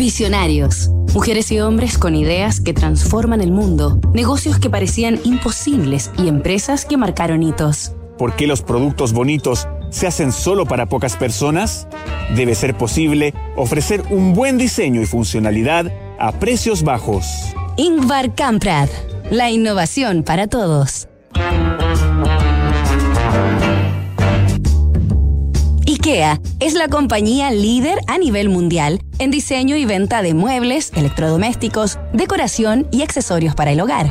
Visionarios. Mujeres y hombres con ideas que transforman el mundo, negocios que parecían imposibles y empresas que marcaron hitos. ¿Por qué los productos bonitos se hacen solo para pocas personas? Debe ser posible ofrecer un buen diseño y funcionalidad a precios bajos. Ingvar Kamprad. La innovación para todos. Es la compañía líder a nivel mundial en diseño y venta de muebles, electrodomésticos, decoración y accesorios para el hogar.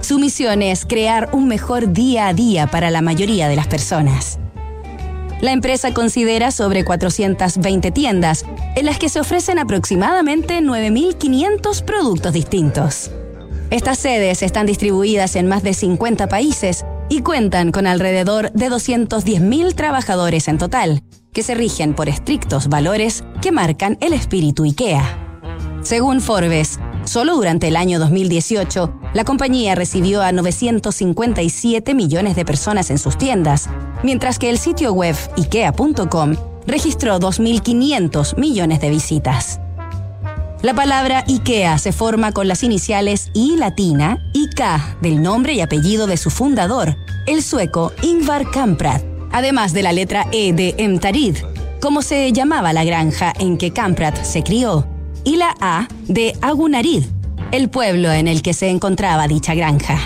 Su misión es crear un mejor día a día para la mayoría de las personas. La empresa considera sobre 420 tiendas, en las que se ofrecen aproximadamente 9.500 productos distintos. Estas sedes están distribuidas en más de 50 países y cuentan con alrededor de 210.000 trabajadores en total, que se rigen por estrictos valores que marcan el espíritu IKEA. Según Forbes, solo durante el año 2018, la compañía recibió a 957 millones de personas en sus tiendas, mientras que el sitio web ikea.com registró 2.500 millones de visitas. La palabra IKEA se forma con las iniciales I latina y K del nombre y apellido de su fundador, el sueco Ingvar Kamprad, además de la letra E de Emtarid, como se llamaba la granja en que Kamprad se crió, y la A de Agunarid, el pueblo en el que se encontraba dicha granja.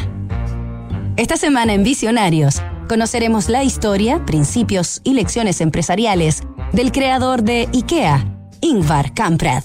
Esta semana en Visionarios conoceremos la historia, principios y lecciones empresariales del creador de IKEA, Ingvar Kamprad.